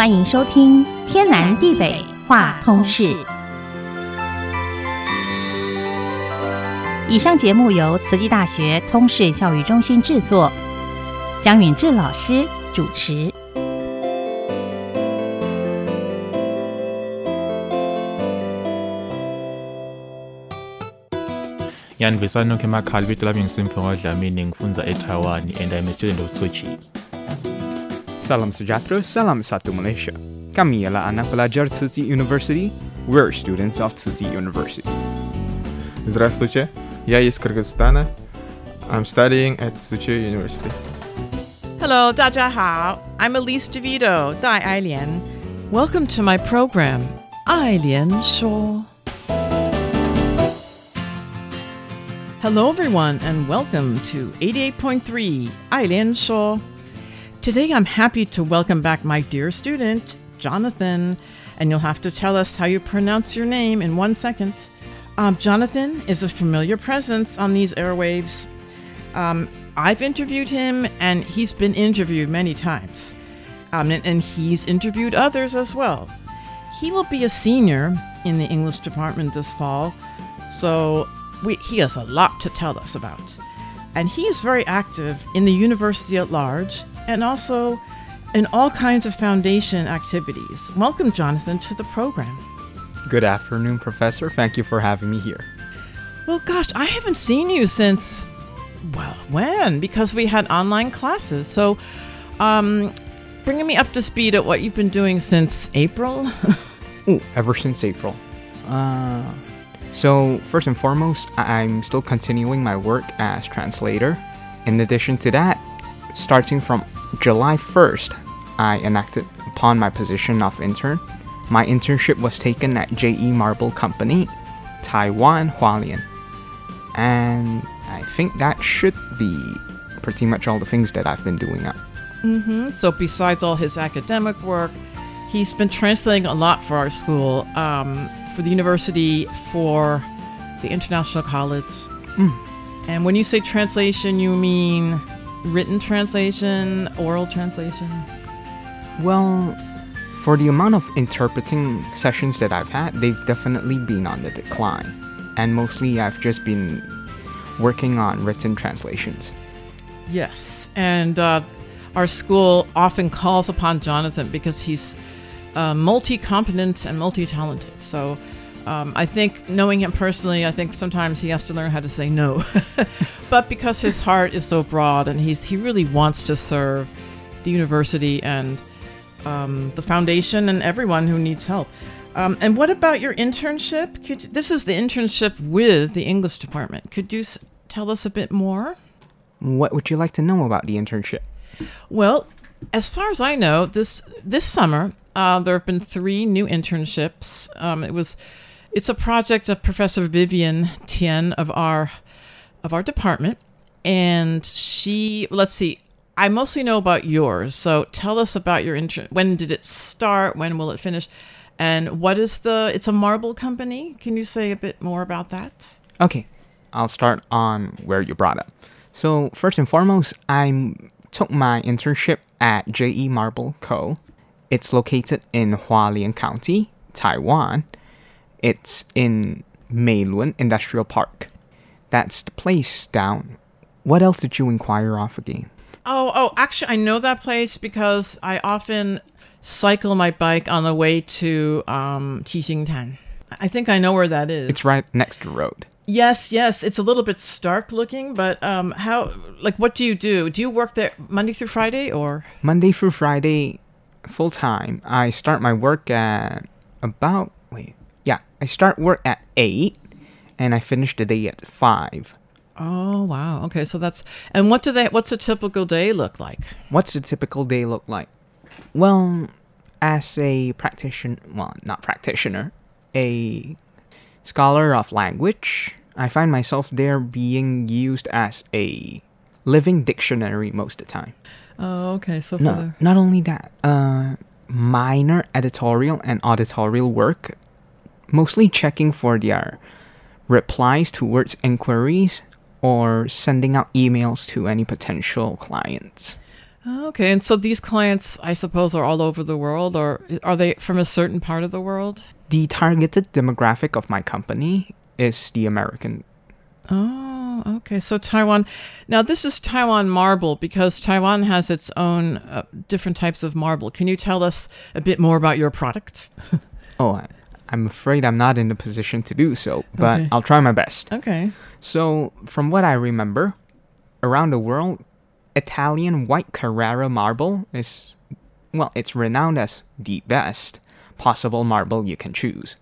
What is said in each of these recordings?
欢迎收听《天南地北话通事》。以上节目由慈济大学通识教育中心制作，江允志老师主持。Ngiyanibisani nonke emakhaya libito lami ngisimfungo Dlamini ngifundza etawa ni and I'm a student of Tsuchi. Salam Sejahtera, Salam Satu Malaysia. Kami ialah anak pelajar Tsinghua University. We're students of Tsinghua University. Здравствуйте, я из Кыргызстана. I'm studying at Tsinghua University. Hello, 大家好. I'm Elise DeVido, Dai Ailian. Welcome to my program, Ailian Shuo. Hello, everyone, and welcome to 88.3 Ailian Shuo. Today, I'm happy to welcome back my dear student, Jonathan, and you'll have to tell us how you pronounce your name in one second. Um, Jonathan is a familiar presence on these airwaves. Um, I've interviewed him, and he's been interviewed many times. Um, and, and he's interviewed others as well. He will be a senior in the English department this fall, so we, he has a lot to tell us about. And he is very active in the university at large and also in all kinds of foundation activities. Welcome, Jonathan, to the program. Good afternoon, Professor. Thank you for having me here. Well, gosh, I haven't seen you since, well, when? Because we had online classes. So, um, bringing me up to speed at what you've been doing since April. Ooh, ever since April. Uh, so, first and foremost, I'm still continuing my work as translator. In addition to that, starting from July 1st, I enacted upon my position of intern. My internship was taken at JE Marble Company, Taiwan, Hualien. And I think that should be pretty much all the things that I've been doing up. hmm So, besides all his academic work, he's been translating a lot for our school, um, for the university, for the International College. And when you say translation, you mean written translation, oral translation? Well, for the amount of interpreting sessions that I've had, they've definitely been on the decline. And mostly I've just been working on written translations. Yes, and uh, our school often calls upon Jonathan because he's uh, multi competent and multi talented. So um, I think, knowing him personally, I think sometimes he has to learn how to say no. but because his heart is so broad and he's he really wants to serve the university and um, the foundation and everyone who needs help. Um, and what about your internship? Could, this is the internship with the English department. Could you s- tell us a bit more? What would you like to know about the internship? Well, as far as I know, this this summer uh, there have been three new internships. Um, it was it's a project of Professor Vivian Tien of our of our department, and she let's see. I mostly know about yours, so tell us about your intern. When did it start? When will it finish? And what is the? It's a marble company. Can you say a bit more about that? Okay, I'll start on where you brought up. So, first and foremost, I took my internship at JE Marble Co. It's located in Hualien County, Taiwan. It's in Meilun Industrial Park. That's the place down. What else did you inquire off again? Oh, oh, actually, I know that place because I often cycle my bike on the way to um, Qixingtan. I think I know where that is. It's right next to the road. Yes, yes. It's a little bit stark looking, but um, how? Like, what do you do? Do you work there Monday through Friday, or? Monday through Friday, full time. I start my work at about wait, I start work at eight, and I finish the day at five. Oh, wow. Okay, so that's and what do they? What's a typical day look like? What's a typical day look like? Well, as a practitioner, well, not practitioner, a scholar of language, I find myself there being used as a living dictionary most of the time. Oh, okay. So No, the- not only that, uh, minor editorial and auditorial work, mostly checking for their replies towards inquiries or sending out emails to any potential clients. Okay, and so these clients, I suppose, are all over the world, or are they from a certain part of the world? The targeted demographic of my company is the American. Oh, okay. So Taiwan. Now, this is Taiwan marble because Taiwan has its own uh, different types of marble. Can you tell us a bit more about your product? Oh, I'm afraid I'm not in the position to do so, but Okay. I'll try my best. Okay. So, from what I remember, around the world, Italian white Carrara marble is, well, it's renowned as the best possible marble you can choose.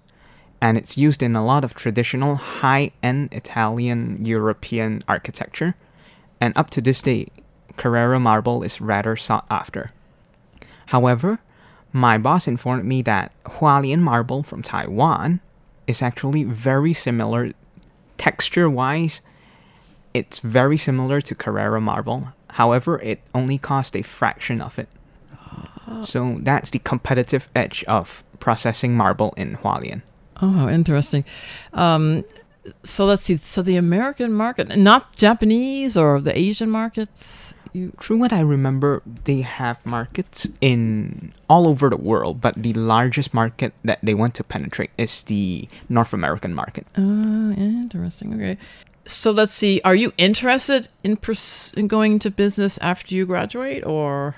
And it's used in a lot of traditional high end Italian European architecture. And up to this day, Carrara marble is rather sought after. However, my boss informed me that Hualien marble from Taiwan is actually very similar texture wise, it's very similar to Carrara marble. However, it only cost a fraction of it. So that's the competitive edge of processing marble in Hualien. Oh, how interesting. Um, so let's see. So the American market, not Japanese or the Asian markets. You Through what I remember, they have markets in all over the world, but the largest market that they want to penetrate is the North American market. Oh, interesting. Okay. So let's see. Are you interested in pers- in going into business after you graduate, or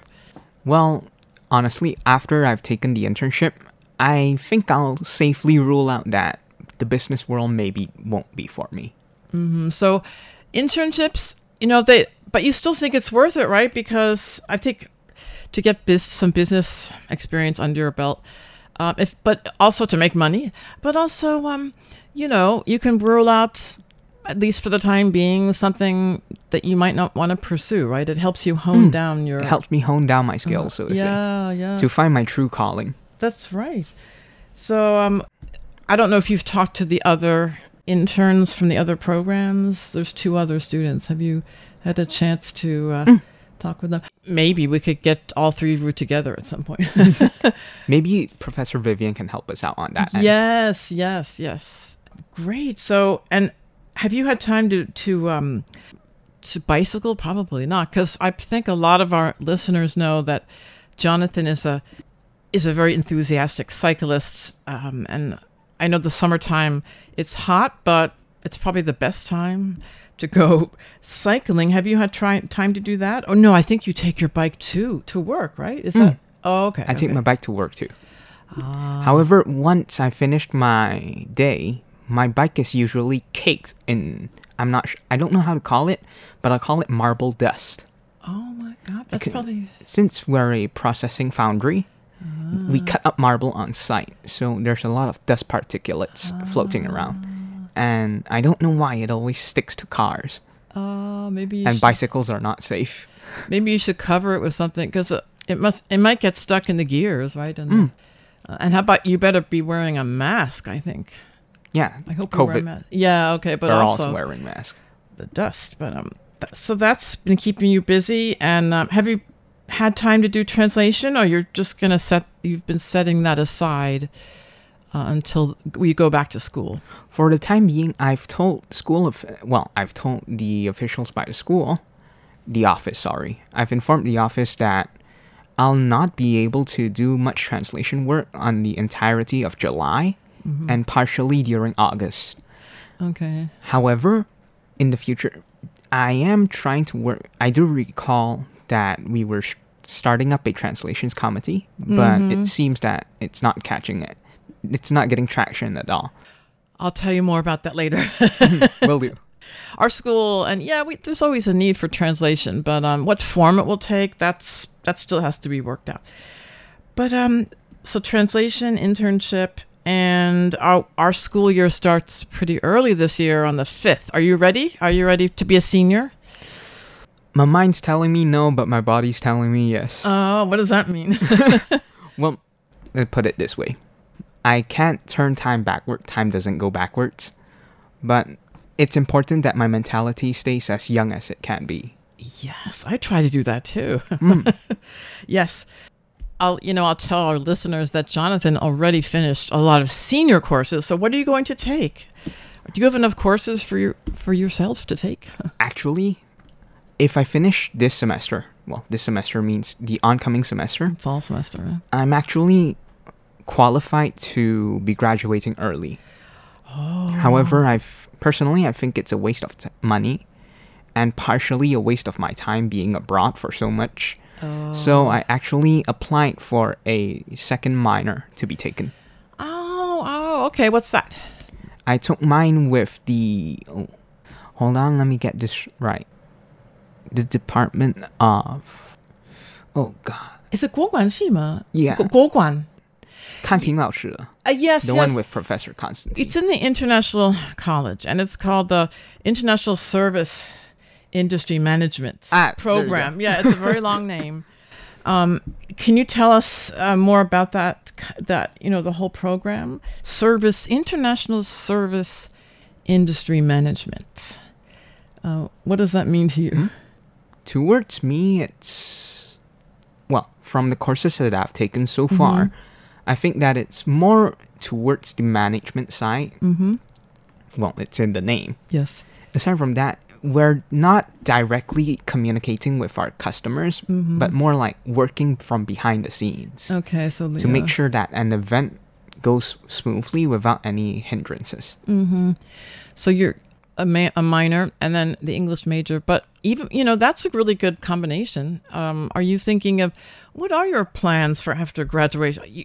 Well, honestly, after I've taken the internship, I think I'll safely rule out that the business world maybe won't be for me. Mm, so internships? You know they, but you still think it's worth it, right? Because I think to get biz- some business experience under your belt, um, if but also to make money, but also um, you know, you can rule out at least for the time being something that you might not want to pursue, right? It helps you hone Mm. down your It helps me hone down my skills, so to say, yeah, yeah. to find my true calling. That's right. So, um, I don't know if you've talked to the other interns from the other programs. There's two other students. Have you had a chance to uh, talk with them? Maybe we could get all three of you together at some point. Maybe Professor Vivian can help us out on that. end. yes, yes, yes. Great. So, and have you had time to to um, to bicycle? Probably not, because I think a lot of our listeners know that Jonathan is a is a very enthusiastic cyclist, um, and I know the summertime it's hot, but it's probably the best time to go cycling. Have you had try, time to do that? Oh no, I think you take your bike too to work, right? Is that? Oh, okay. I take my bike to work too. Ah. However, once I finished my day, my bike is usually caked in. I'm not. Sh- I don't know how to call it, but I call it marble dust. Oh my god, that's can- probably Since we're a processing foundry, we cut up marble on site, so there's a lot of dust particulates floating around. And I don't know why it always sticks to cars, Oh, maybe you and should, bicycles are not safe. maybe you should cover it with something because it must it might get stuck in the gears, right? And Mm. uh, and how about you better be wearing a mask? I think. Yeah, I hope you wear a COVID. mask. Yeah, okay, but We're also also wearing masks. the dust. But um, th- so that's been keeping you busy. And um, have you had time to do translation, or you're just gonna set? You've been setting that aside uh, until we go back to school. For the time being, I've told school of well, I've told the officials by the school, the office. Sorry, I've informed the office that I'll not be able to do much translation work on the entirety of July and partially during August. Okay. However, in the future, I am trying to work. I do recall that we were sh- starting up a translations committee, but it seems that it's not catching it. It's not getting traction at all. I'll tell you more about that later. Will do. our school and yeah we, there's always a need for translation but um, what form it will take that's that still has to be worked out but um so translation internship and our, our school year starts pretty early this year on the 5th are you ready are you ready to be a senior My mind's telling me no, but my body's telling me yes. oh what does that mean well, let me put it this way I can't turn time backward, time doesn't go backwards. But it's important that my mentality stays as young as it can be. yes i try to do that too Mm. yes I'll, you know, I'll tell our listeners that Jonathan already finished a lot of senior courses. So, what are you going to take? Do you have enough courses for your for yourself to take? Actually, if I finish this semester, well, this semester means the oncoming semester, Fall semester. huh? I'm actually qualified to be graduating early. However, I've personally I think it's a waste of t- money and partially a waste of my time being abroad for so much. So I actually applied for a second minor to be taken. Oh, oh, okay. What's that? I took mine with the oh, Hold on, let me get this right. The Department of Oh god. Is it 国管系吗? Yeah. 国-国管. Kang Lao Shu. Yes, the yes. one with Professor Constantine. It's in the International College, and it's called the International Service Industry Management ah, Program. Yeah, it's a very long name. Um, can you tell us uh, more about that? That you know the whole program, service international service industry management. Uh, what does that mean to you? Mm-hmm. Towards me, it's well from the courses that I've taken so far. Mm-hmm i think that it's more towards the management side. Mm-hmm. well it's in the name. Yes. aside from that we're not directly communicating with our customers but more like working from behind the scenes Okay, so to make sure that an event goes smoothly without any hindrances. So you're a, ma- a minor and then the English major, but even you know that's a really good combination. Um, are you thinking of what are your plans for after graduation? You,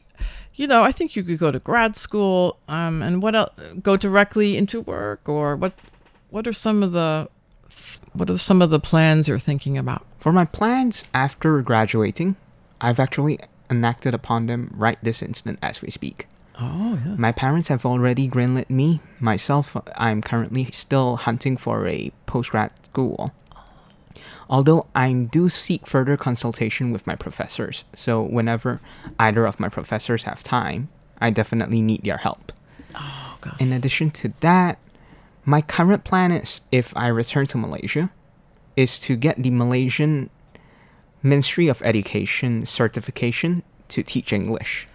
you know, I think you could go to grad school, um, and what else? Go directly into work, or what? What are some of the what are some of the plans you're thinking about? For my plans after graduating, I've actually enacted upon them right this instant as we speak. Oh yeah. My parents have already greenlit me. Myself, I'm currently still hunting for a postgrad school. Although I do seek further consultation with my professors, so whenever either of my professors have time, I definitely need their help. Oh gosh. In addition to that, my current plan is if I return to Malaysia, is to get the Malaysian Ministry of Education certification to teach English.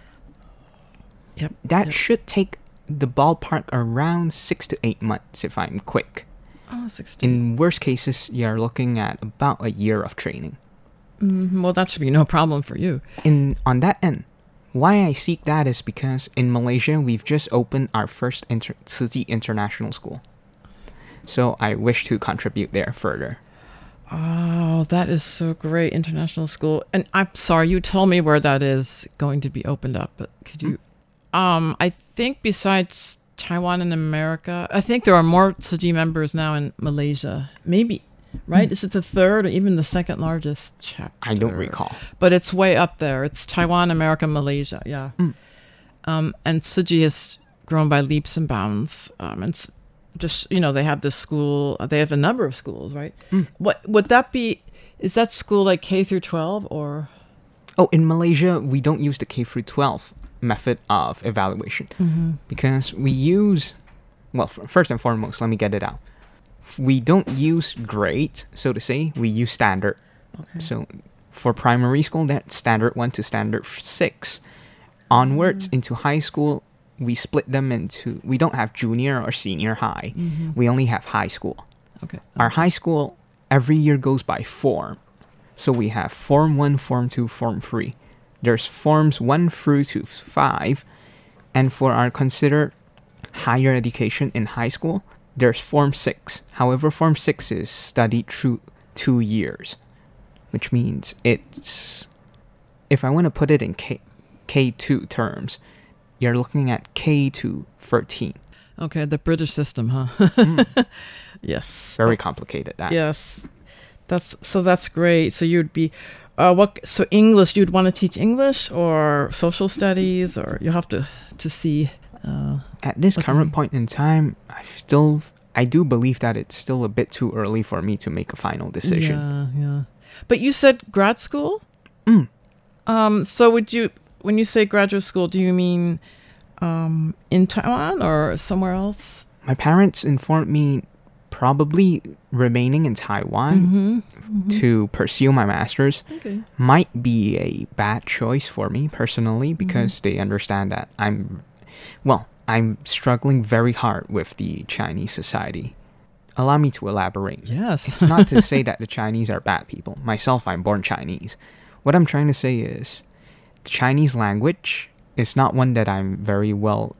Yep. That yep. should take the ballpark around six to eight months if I'm quick. Oh, 16. In worst cases, you're looking at about a year of training. Mhm, well, that should be no problem for you. In on that end, why I seek that is because in Malaysia we've just opened our first inter- Tzu Chi international school. So I wish to contribute there further. Oh, that is so great. International school. And I'm sorry, you told me where that is going to be opened up, but could you um I think besides Taiwan and America, I think there are more Tzu members now in Malaysia. Maybe right? Is it the third or even the second largest chapter? I don't recall. But it's way up there. It's Taiwan, America, Malaysia. Yeah. Um, and Tzu has grown by leaps and bounds. Um, and just you know, they have this school. uh, They have a number of schools, right? What would that be? Is that school like K through twelve or? Oh, in Malaysia, we don't use the K through 12 method of evaluation mm-hmm. because we use, well, f- first and foremost, let me get it out. We don't use grade, so to say. We use standard. So for primary school, that's standard one to standard six. Onwards mm-hmm. into high school, we split them into. We don't have junior or senior high. Mm-hmm. We only have high school. Okay. Our high school every year goes by form. So we have Form 1, Form 2, Form 3. There's Forms 1 through to 5. And for our considered higher education in high school, there's Form 6. However, Form 6 is studied through two years, which means it's, if I want to put it in K, K2 terms, you're looking at K to 13. Okay, the British system, huh? Mm. yes. Very complicated, that. Yes. That's so. That's great. So you'd be, uh, what? So English, you'd want to teach English or social studies, or you have to to see. Uh, at this current point in time, I still I do believe that it's still a bit too early for me to make a final decision. Yeah, yeah. But you said grad school. Mm. Um. So would you, when you say graduate school, do you mean, um, in Taiwan or somewhere else? My parents informed me probably remaining in Taiwan mm-hmm. Mm-hmm. to pursue my masters Okay. might be a bad choice for me personally mm-hmm. because they understand that I'm well, I'm struggling very hard with the Chinese society. allow me to elaborate. Yes. It's not to say that the Chinese are bad people. Myself, I'm born Chinese. What I'm trying to say is the Chinese language is not one that I'm very well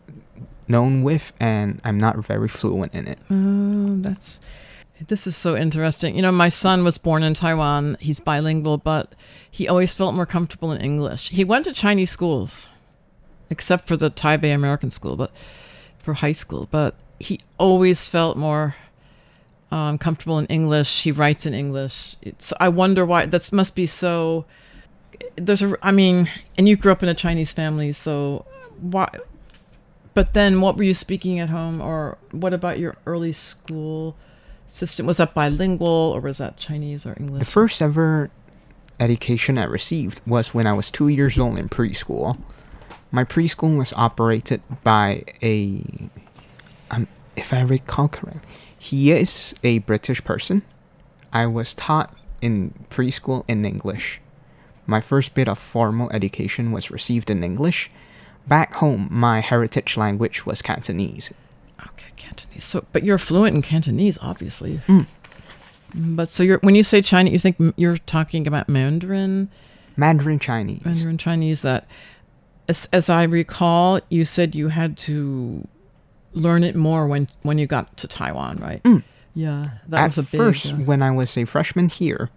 known with and I'm not very fluent in it. Oh, that's this is so interesting. You know, my son was born in Taiwan. He's bilingual, but he always felt more comfortable in English. He went to Chinese schools, except for the Taipei American School, but for high school. But he always felt more um, comfortable in English. He writes in English. It's, I wonder why. That must be so. There's a. I mean, and you grew up in a Chinese family, so why? But then, what were you speaking at home, or what about your early school system? Was that bilingual, or was that Chinese or English? The first ever education I received was when I was two years old in preschool. My preschool was operated by a, um, if I recall correct, he is a British person. I was taught in preschool in English. My first bit of formal education was received in English. Back home, my heritage language was Cantonese. Okay, Cantonese. So, but you're fluent in Cantonese, obviously. Mm. But so you're when you say Chinese, you think you're talking about Mandarin, Mandarin Chinese. Mandarin Chinese. That, as, as I recall, you said you had to learn it more when when you got to Taiwan, right? Mm. Yeah, that At was a big. first, uh, when I was a freshman here,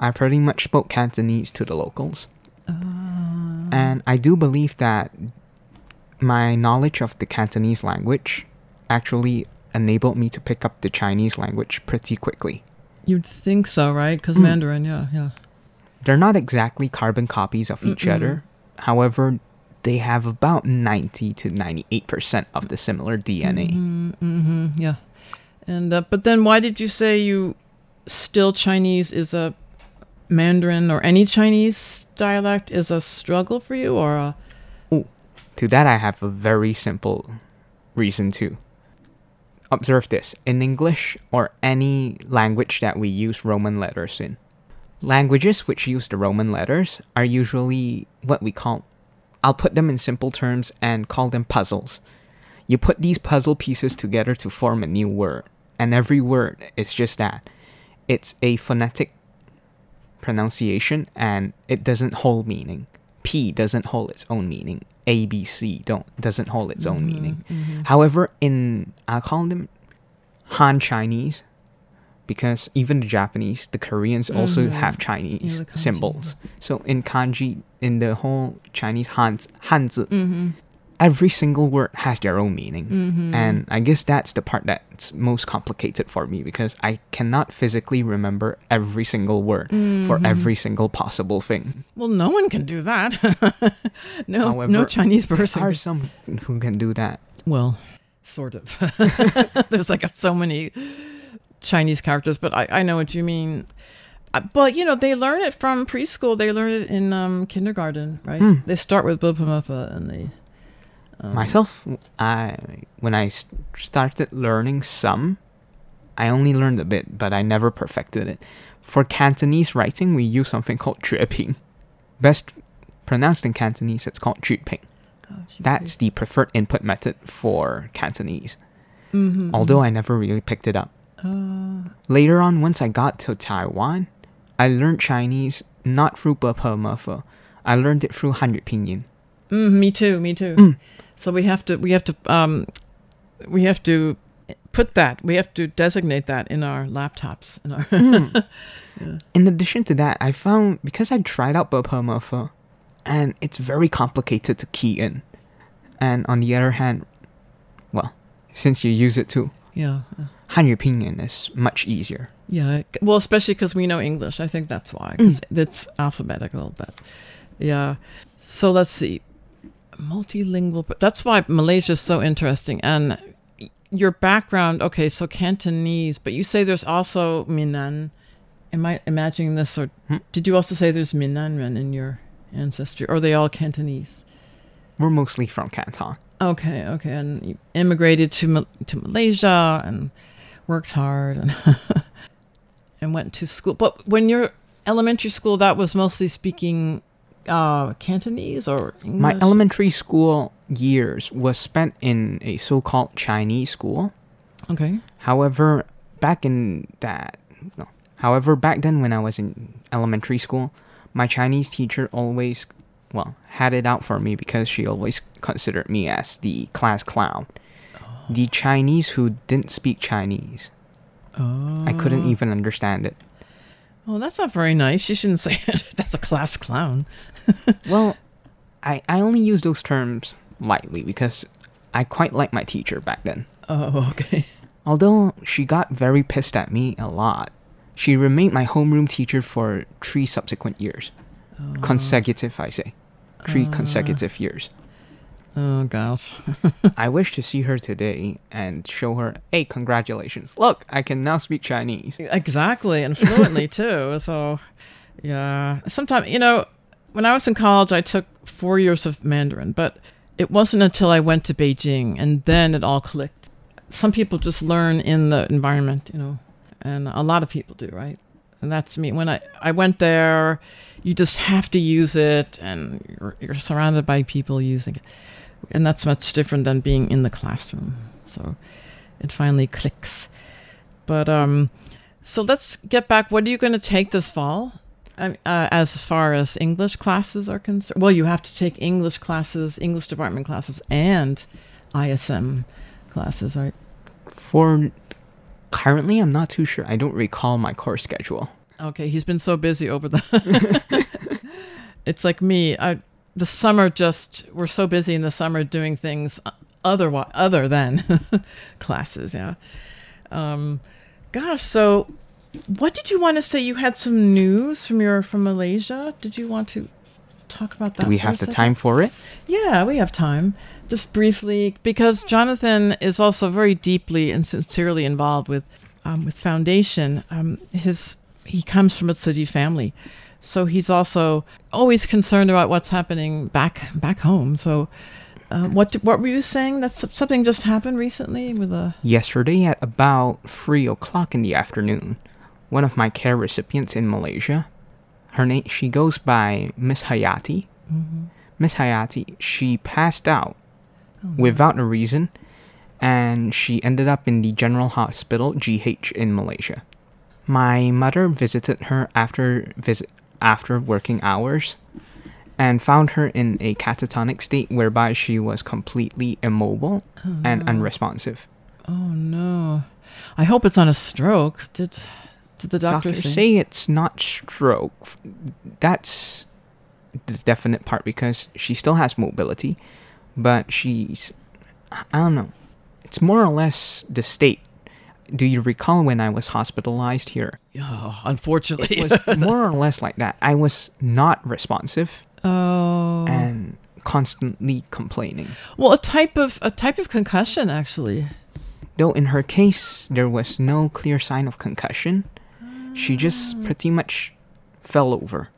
I pretty much spoke Cantonese to the locals. Ah. And I do believe that my knowledge of the Cantonese language actually enabled me to pick up the Chinese language pretty quickly. you'd think so, right? Because Mm. Mandarin, yeah, yeah. They're not exactly carbon copies of each Mm-mm. other. However, they have about 90 to 98% of the similar DNA. Mm-hmm, yeah. And uh, but then why did you say you still Chinese is a Mandarin or any Chinese dialect is a struggle for you or a To that, I have a very simple reason too. Observe this in English or any language that we use Roman letters in. Languages which use the Roman letters are usually what we call, I'll put them in simple terms and call them puzzles. You put these puzzle pieces together to form a new word, and every word is just that. It's a phonetic pronunciation and it doesn't hold meaning. P doesn't hold its own meaning. A, B, C don't doesn't hold its own meaning. However, in I call them Han Chinese because even the Japanese, the Koreans also Mhm. have Chinese kanji, symbols. So in kanji, in the whole Chinese Han Hanzi, mm-hmm. Every single word has their own meaning. Mhm. And I guess that's the part that's most complicated for me because I cannot physically remember every single word for Mm-hmm. every single possible thing. Well, no one can do that. no, no However, Chinese There person. are some who can do that. Well, sort of. There's like so many Chinese characters, but I, I know what you mean. Uh, But you know, they learn it from preschool. They learn it in um, kindergarten, right? Hmm. They start with Bopomofo and they. Um, Myself, I when I started learning some, I only learned a bit, but I never perfected it. For Cantonese writing, we use something called 粤拼. Best pronounced in Cantonese, it's called 粤拼. Oh, That's the preferred input method for Cantonese. Mm-hmm, although. Mm-hmm. I never really picked it up. Uh, Later on, once I got to Taiwan, I learned Chinese not through Burpa I learned it through Hanyu Pinyin mm, me too. Me too. Mm. So we have to. We have to. Um, we have to put that. We have to designate that in our laptops. In our. In addition to that, I found because I tried out Bopomofo, and it's very complicated to key in. And on the other hand, well, since you use it too, yeah. yeah. Hanyu Pinyin is much easier. Yeah, well, especially because we know English. I think that's why, because it's alphabetical. But yeah, so let's see, multilingual. That's why Malaysia is so interesting. And your background, okay, so Cantonese, but you say there's also Minnan. Am I imagining this, or Hmm. did you also say there's Minnanren in your ancestry, or are they all Cantonese? We're mostly from Canton. Okay, okay, and you immigrated to Ma- to Malaysia and worked hard and and went to school. But when you're elementary school, that was mostly speaking uh, Cantonese or English. My elementary school years was spent in a so-called Chinese school. Okay. However, back in that, no. However, back then when I was in elementary school, my Chinese teacher always, well, had it out for me because she always considered me as the class clown. The Chinese who didn't speak Chinese. Oh. I couldn't even understand it. Oh, that's not very nice. You shouldn't say it. That's a class clown. Well, I, I only use those terms lightly because I quite liked my teacher back then. Oh, okay. Although she got very pissed at me a lot, she remained my homeroom teacher for three subsequent years. Oh. Consecutive, I say. Three ah. consecutive years. Oh gosh. I wish to see her today and show her, hey, congratulations. Look, I can now speak Chinese. exactly, and fluently too. So, yeah. Sometimes, you know, when I was in college, I took four years of Mandarin, but it wasn't until I went to Beijing and then it all clicked. Some people just learn in the environment, you know, and a lot of people do, right? And that's me. When I, I went there, you just have to use it, and you're, you're surrounded by people using it. And that's much different than being in the classroom. So it finally clicks. But um, so let's get back. What are you going to take this fall? Uh, as far as English classes are concerned, well, you have to take English classes, English department classes, and ISM classes, right? For currently, I'm not too sure. I don't recall my course schedule. Okay, he's been so busy over the. it's like me. I the summer just we're so busy in the summer doing things other other than classes. Yeah. Um, gosh, so what did you want to say? You had some news from your from Malaysia. Did you want to talk about that? Do we have the time for it? Yeah, we have time. Just briefly, because Jonathan is also very deeply and sincerely involved with um, with foundation. Um, his he comes from a Tzu Chi family, so he's also always concerned about what's happening back back home. So, uh, what what were you saying? That something just happened recently with a Yesterday at about 3 o'clock in the afternoon, one of my care recipients in Malaysia, her name, she goes by Miss Hayati. Miss Hayati, she passed out without a reason and she ended up in the General Hospital GH in Malaysia. My mother visited her after visit after working hours and found her in a catatonic state whereby she was completely immobile and oh. unresponsive. oh no, I hope it's not a stroke. Did did the doctor Doctors say? say it's not stroke. That's the definite part because she still has mobility, but she's I don't know. It's more or less the state. Do you recall when I was hospitalized here? Oh, unfortunately, It was more or less like that. I was not responsive oh. and constantly complaining. Well, a type of a type of concussion, actually. Though in her case there was no clear sign of concussion, she just ah. pretty much fell over.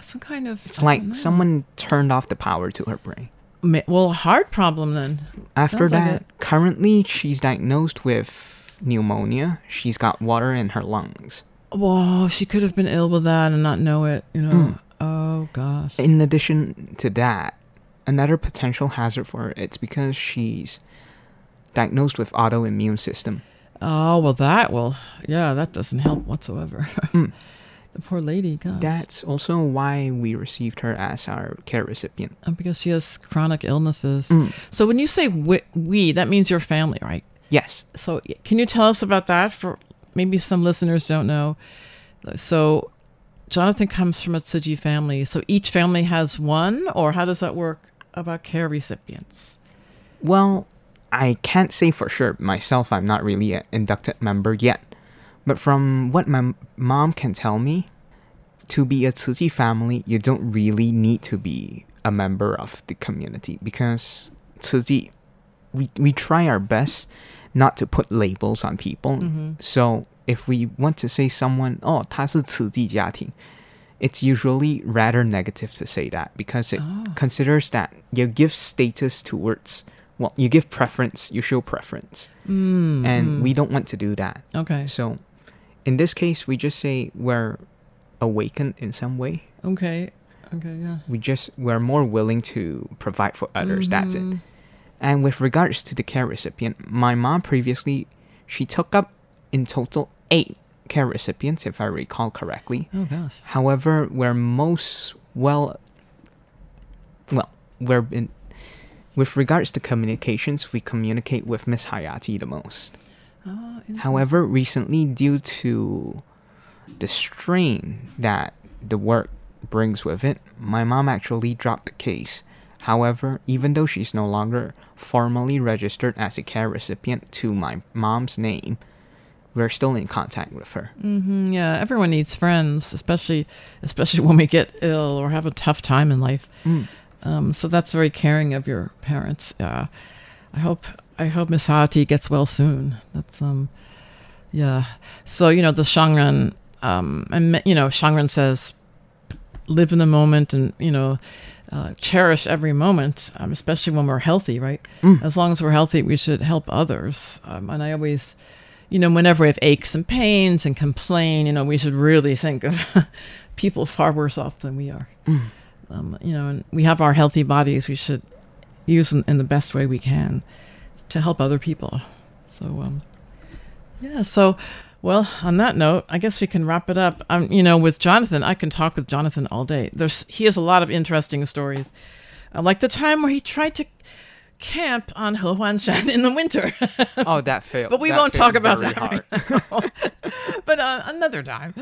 Some kind of. It's like someone turned off the power to her brain. Well, a heart problem then. After Sounds like that, currently she's diagnosed with pneumonia. She's got water in her lungs. Whoa, she could have been ill with that and not know it. You know. Oh gosh. In addition to that, another potential hazard for her it's because she's diagnosed with autoimmune system. Oh well, that well, yeah, that doesn't help whatsoever. the poor lady, gosh. That's also why we received her as our care recipient. Oh, because she has chronic illnesses. Mm. So when you say we, we, that means your family, right? Yes. So can you tell us about that for maybe some listeners don't know? So Jonathan comes from a Tzu Chi family. So each family has one, or how does that work about care recipients? Well, I can't say for sure myself. I'm not really an inducted member yet. But from what my mom can tell me, to be a Tzu Chi family, you don't really need to be a member of the community because Tzu Chi, we, we try our best not to put labels on people. So if we want to say someone, oh, 他是慈济家庭, it's usually rather negative to say that because it considers that you give status towards, well, you give preference, you show preference. Mm, And we don't want to do that. okay, So in this case, we just say we're awakened in some way. okay, okay, yeah. We just, we're more willing to provide for others. That's Mm-hmm. it. And with regards to the care recipient, my mom previously, she took up in total eight care recipients, if I recall correctly. Oh gosh. However, we're most well, well, we're in, with regards to communications, we communicate with Miss Hayati the most. Oh, However, recently, due to the strain that the work brings with it, my mom actually dropped the case. However, even though she's no longer formally registered as a care recipient to my mom's name, we're still in contact with her. hmm yeah, everyone needs friends, especially especially when we get ill or have a tough time in life. Mm. Um, so that's very caring of your parents. Yeah, I hope I hope Miss Hayati gets well soon. That's um, yeah. So you know the Shangren, um, and you know Shangren says, live in the moment and you know. Uh, cherish every moment, um, especially when we're healthy, right? Mm. As long as we're healthy, we should help others. Um, and I always, you know, whenever we have aches and pains and complain, you know, we should really think of people far worse off than we are. Mm. Um, you know, and we have our healthy bodies. We should use them in the best way we can to help other people. So, um, yeah. So, well, on that note, I guess we can wrap it up. Um, you know, with Jonathan, I can talk with Jonathan all day. There's he has a lot of interesting stories, uh, like the time where he tried to camp on Hehuanshan in the winter. Oh, that failed. but we That won't talk about that right but uh, another time.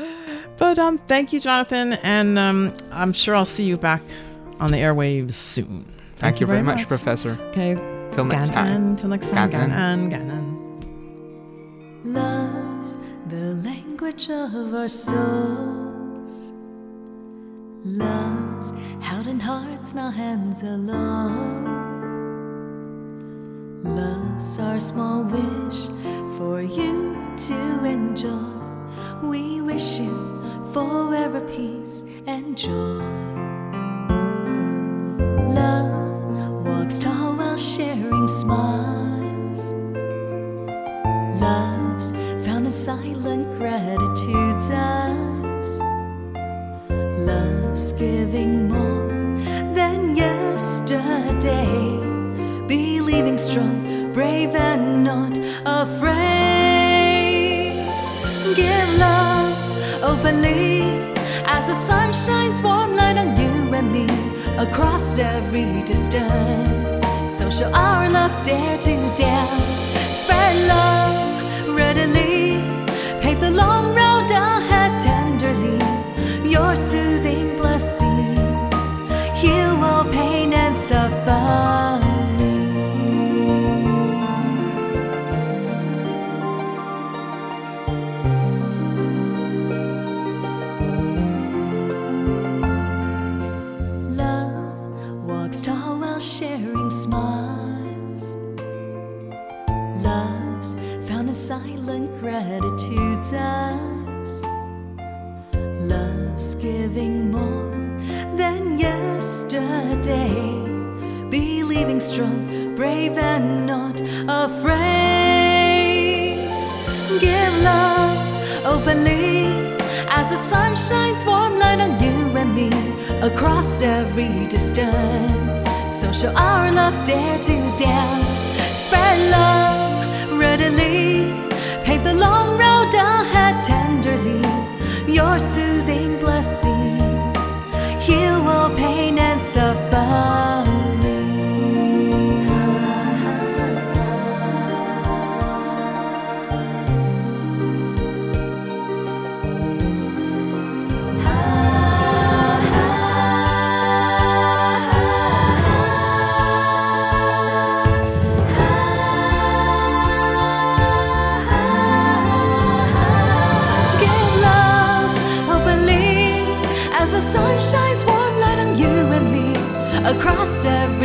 But um, thank you, Jonathan, and um, I'm sure I'll see you back on the airwaves soon. Thank you very much, Professor. Okay. Till next time. Till next time. Ganan. Ganan. Ganan. Love's the language of our souls. Love's held in hearts, not hands alone. Love's our small wish for you to enjoy. We wish you forever peace and joy. As the sun shines warm light on you and me across every distance. So shall our love dare to dance. Spread love readily, pave the long road ahead tenderly. Your soothing blessings strong, brave, and not afraid. Give love openly as the sun shines warm light on you and me across every distance. So shall our love dare to dance. Spread love readily, pave the every